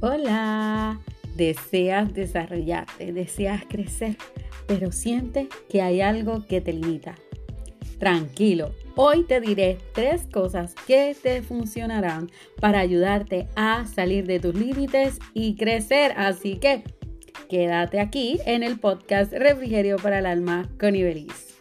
Hola, deseas desarrollarte, deseas crecer, pero sientes que hay algo que te limita. Tranquilo, hoy te diré tres cosas que te funcionarán para ayudarte a salir de tus límites y crecer. Así que quédate aquí en el podcast Refrigerio para el Alma con Ibeliz.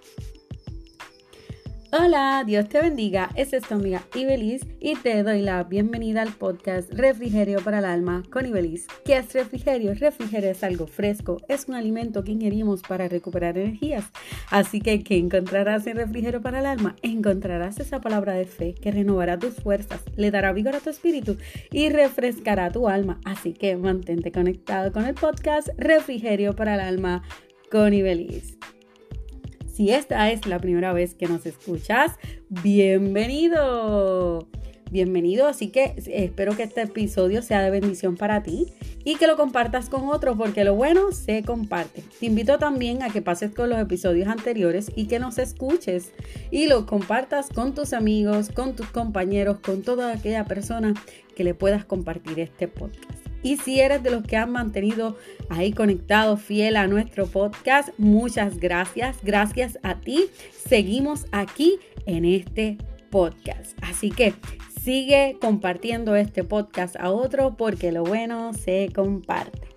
Hola, Dios te bendiga. Es tu amiga Ibeliz y te doy la bienvenida al podcast Refrigerio para el Alma con Ibeliz. ¿Qué es refrigerio? Refrigerio es algo fresco, es un alimento que ingerimos para recuperar energías. Así que, ¿qué encontrarás en refrigerio para el alma? Encontrarás esa palabra de fe que renovará tus fuerzas, le dará vigor a tu espíritu y refrescará tu alma. Así que mantente conectado con el podcast Refrigerio para el Alma con Ibeliz. Si esta es la primera vez que nos escuchas, bienvenido. Bienvenido, así que espero que este episodio sea de bendición para ti y que lo compartas con otros porque lo bueno se comparte. Te invito también a que pases con los episodios anteriores y que nos escuches y lo compartas con tus amigos, con tus compañeros, con toda aquella persona que le puedas compartir este podcast. Y si eres de los que han mantenido ahí conectado, fiel a nuestro podcast, muchas gracias. Gracias a ti. Seguimos aquí en este podcast. Así que sigue compartiendo este podcast a otro porque lo bueno se comparte.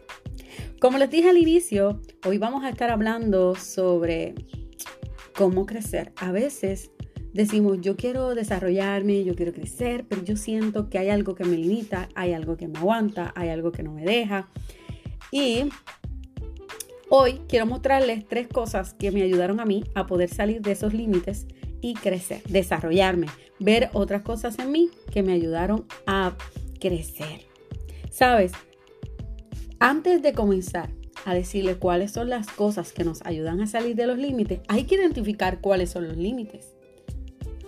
Como les dije al inicio, hoy vamos a estar hablando sobre cómo crecer. A veces decimos, yo quiero desarrollarme, yo quiero crecer, pero yo siento que hay algo que me limita, hay algo que me aguanta, hay algo que no me deja. Y hoy quiero mostrarles tres cosas que me ayudaron a mí a poder salir de esos límites y crecer, desarrollarme, ver otras cosas en mí que me ayudaron a crecer. Sabes, antes de comenzar a decirle cuáles son las cosas que nos ayudan a salir de los límites, hay que identificar cuáles son los límites.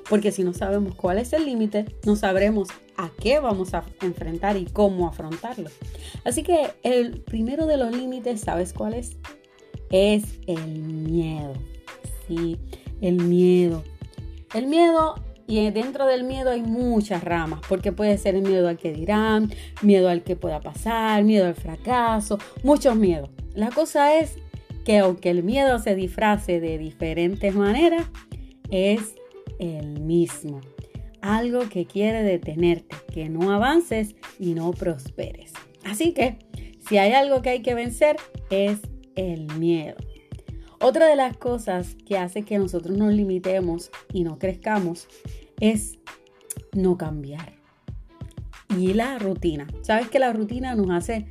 Porque si no sabemos cuál es el límite, no sabremos a qué vamos a enfrentar y cómo afrontarlo. Así que el primero de los límites, ¿sabes cuál es? Es el miedo. Sí, el miedo. El miedo y dentro del miedo hay muchas ramas, porque puede ser el miedo al que dirán, miedo al que pueda pasar, miedo al fracaso, muchos miedos. La cosa es que aunque el miedo se disfrace de diferentes maneras, es el mismo. Algo que quiere detenerte, que no avances y no prosperes. Así que, si hay algo que hay que vencer, es el miedo. Otra de las cosas que hace que nosotros nos limitemos y no crezcamos es no cambiar. Y la rutina. Sabes que la rutina nos hace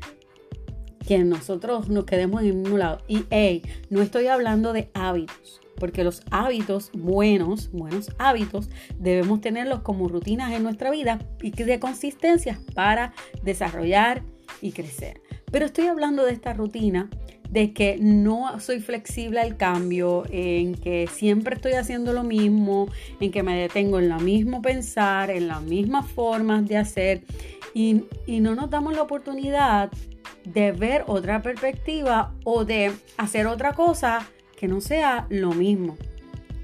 que nosotros nos quedemos en un lado. Y hey, no estoy hablando de hábitos porque los hábitos buenos, buenos hábitos, debemos tenerlos como rutinas en nuestra vida y de consistencia para desarrollar y crecer. Pero estoy hablando de esta rutina de que no soy flexible al cambio, en que siempre estoy haciendo lo mismo, en que me detengo en lo mismo pensar, en las mismas formas de hacer y no nos damos la oportunidad de ver otra perspectiva o de hacer otra cosa que no sea lo mismo.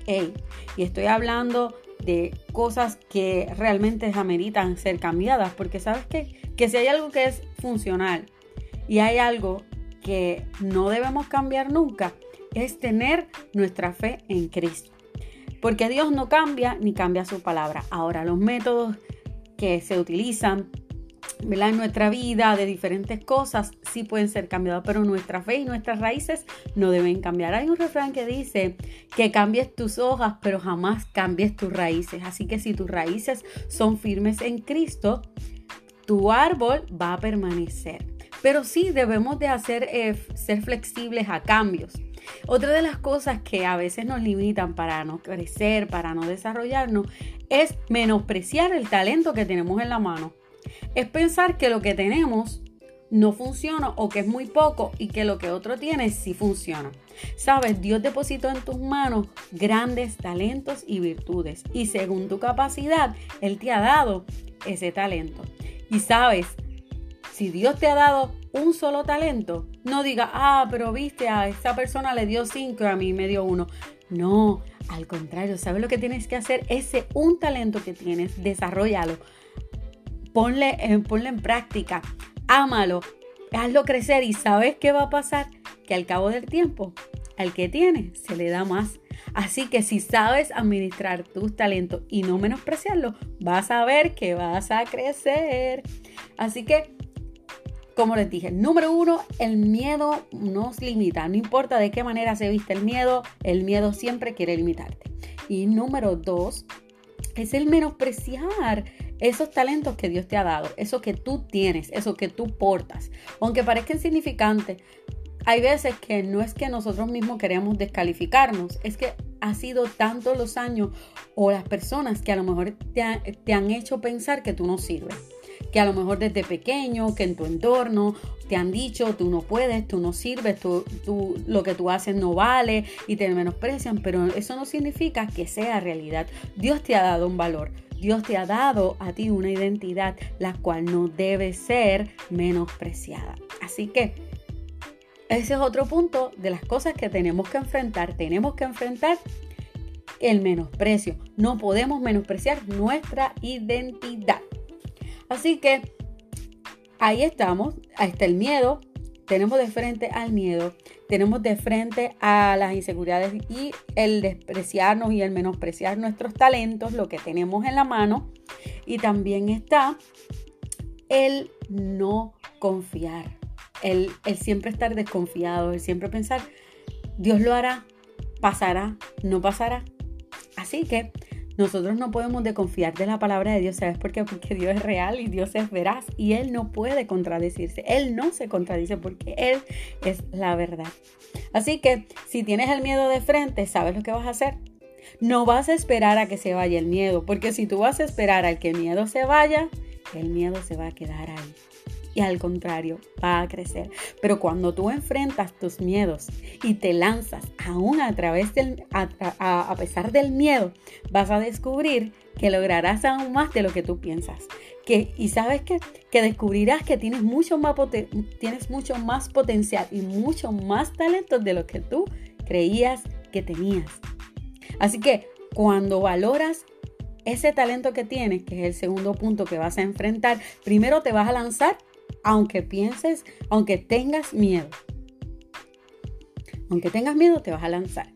y estoy hablando de cosas que realmente ameritan ser cambiadas, porque sabes que, que si hay algo que es funcional y hay algo que no debemos cambiar nunca, es tener nuestra fe en Cristo. Porque Dios no cambia ni cambia su palabra. Ahora, los métodos que se utilizan en nuestra vida, de diferentes cosas, sí pueden ser cambiadas, pero nuestra fe y nuestras raíces no deben cambiar. Hay un refrán que dice que cambies tus hojas, pero jamás cambies tus raíces. Así que si tus raíces son firmes en Cristo, tu árbol va a permanecer. Pero sí debemos de hacer, eh, ser flexibles a cambios. Otra de las cosas que a veces nos limitan para no crecer, para no desarrollarnos, es menospreciar el talento que tenemos en la mano es pensar que lo que tenemos no funciona o que es muy poco y que lo que otro tiene sí funciona. Sabes, Dios depositó en tus manos grandes talentos y virtudes y según tu capacidad, Él te ha dado ese talento. Y sabes, si Dios te ha dado un solo talento, no diga, ah, pero viste, a esa persona le dio cinco y a mí me dio uno. No, al contrario, ¿sabes lo que tienes que hacer? Ese un talento que tienes, desarrollalo ponle, ponle en práctica. ámalo, hazlo crecer y sabes qué va a pasar, que al cabo del tiempo, al que tiene, se le da más. Así que si sabes administrar tus talentos y no menospreciarlos, vas a ver que vas a crecer. Así que, como les dije, número uno, el miedo nos limita. No importa de qué manera se viste el miedo, el miedo siempre quiere limitarte. Y número dos, es el menospreciar esos talentos que Dios te ha dado, eso que tú tienes, eso que tú portas. Aunque parezca insignificante, hay veces que no es que nosotros mismos queremos descalificarnos, es que ha sido tantos los años o las personas que a lo mejor te, han hecho pensar que tú no sirves. Que a lo mejor desde pequeño, que en tu entorno te han dicho, tú no puedes, tú no sirves, tú, tú, lo que tú haces no vale y te menosprecian, pero eso no significa que sea realidad. Dios te ha dado un valor. Dios te ha dado a ti una identidad la cual no debe ser menospreciada. Así que ese es otro punto de las cosas que tenemos que enfrentar. Tenemos que enfrentar el menosprecio. No podemos menospreciar nuestra identidad. Así que ahí estamos. Ahí está el miedo. Tenemos de frente al miedo. Tenemos de frente a las inseguridades y el despreciarnos y el menospreciar nuestros talentos, lo que tenemos en la mano. Y también está el no confiar el, siempre estar desconfiado, el siempre pensar, Dios lo hará, pasará, no pasará. Así que nosotros no podemos desconfiar de la palabra de Dios, ¿sabes por qué? Porque Dios es real y Dios es veraz y Él no puede contradecirse. Él no se contradice porque Él es la verdad. Así que si tienes el miedo de frente, ¿sabes lo que vas a hacer? No vas a esperar a que se vaya el miedo, porque si tú vas a esperar a que el miedo se vaya, el miedo se va a quedar ahí y al contrario, va a crecer. Pero cuando tú enfrentas tus miedos y te lanzas aún a través del, a, pesar del miedo, vas a descubrir que lograrás aún más de lo que tú piensas. Que, y sabes qué? que descubrirás que tienes mucho, más tienes mucho más potencial y mucho más talento de lo que tú creías que tenías. Así que cuando valoras ese talento que tienes, que es el segundo punto que vas a enfrentar, primero te vas a lanzar aunque pienses, aunque tengas miedo. Aunque tengas miedo, te vas a lanzar.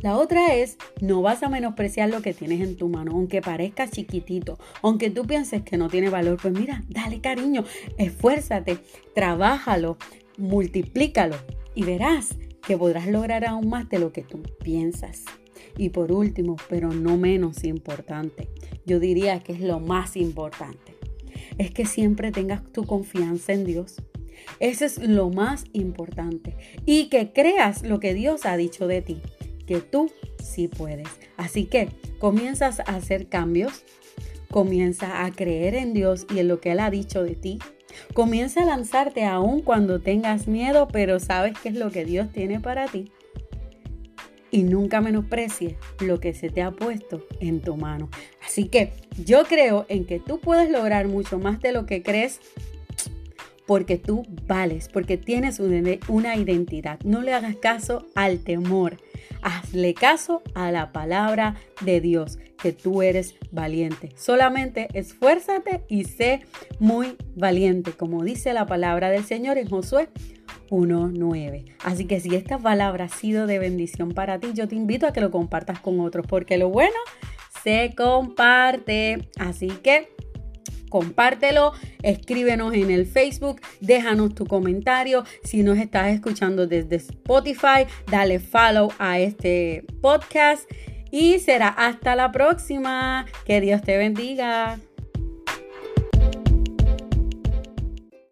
La otra es, no vas a menospreciar lo que tienes en tu mano, aunque parezca chiquitito, aunque tú pienses que no tiene valor, pues mira, dale cariño, esfuérzate, trabájalo, multiplícalo y verás que podrás lograr aún más de lo que tú piensas. Y por último, pero no menos importante, yo diría que es lo más importante es que siempre tengas tu confianza en Dios. Eso es lo más importante. Y que creas lo que Dios ha dicho de ti, que tú sí puedes. Así que comienzas a hacer cambios, comienza a creer en Dios y en lo que Él ha dicho de ti. Comienza a lanzarte aún cuando tengas miedo, pero sabes qué es lo que Dios tiene para ti y nunca menosprecies lo que se te ha puesto en tu mano. Así que yo creo en que tú puedes lograr mucho más de lo que crees porque tú vales, porque tienes una identidad. No le hagas caso al temor. Hazle caso a la palabra de Dios, que tú eres valiente. Solamente esfuérzate y sé muy valiente, como dice la palabra del Señor en Josué 1.9. Así que si esta palabra ha sido de bendición para ti, yo te invito a que lo compartas con otros, porque lo bueno se comparte. Así que compártelo, escríbenos en el Facebook, déjanos tu comentario. Si nos estás escuchando desde Spotify, dale follow a este podcast y será hasta la próxima. Que Dios te bendiga.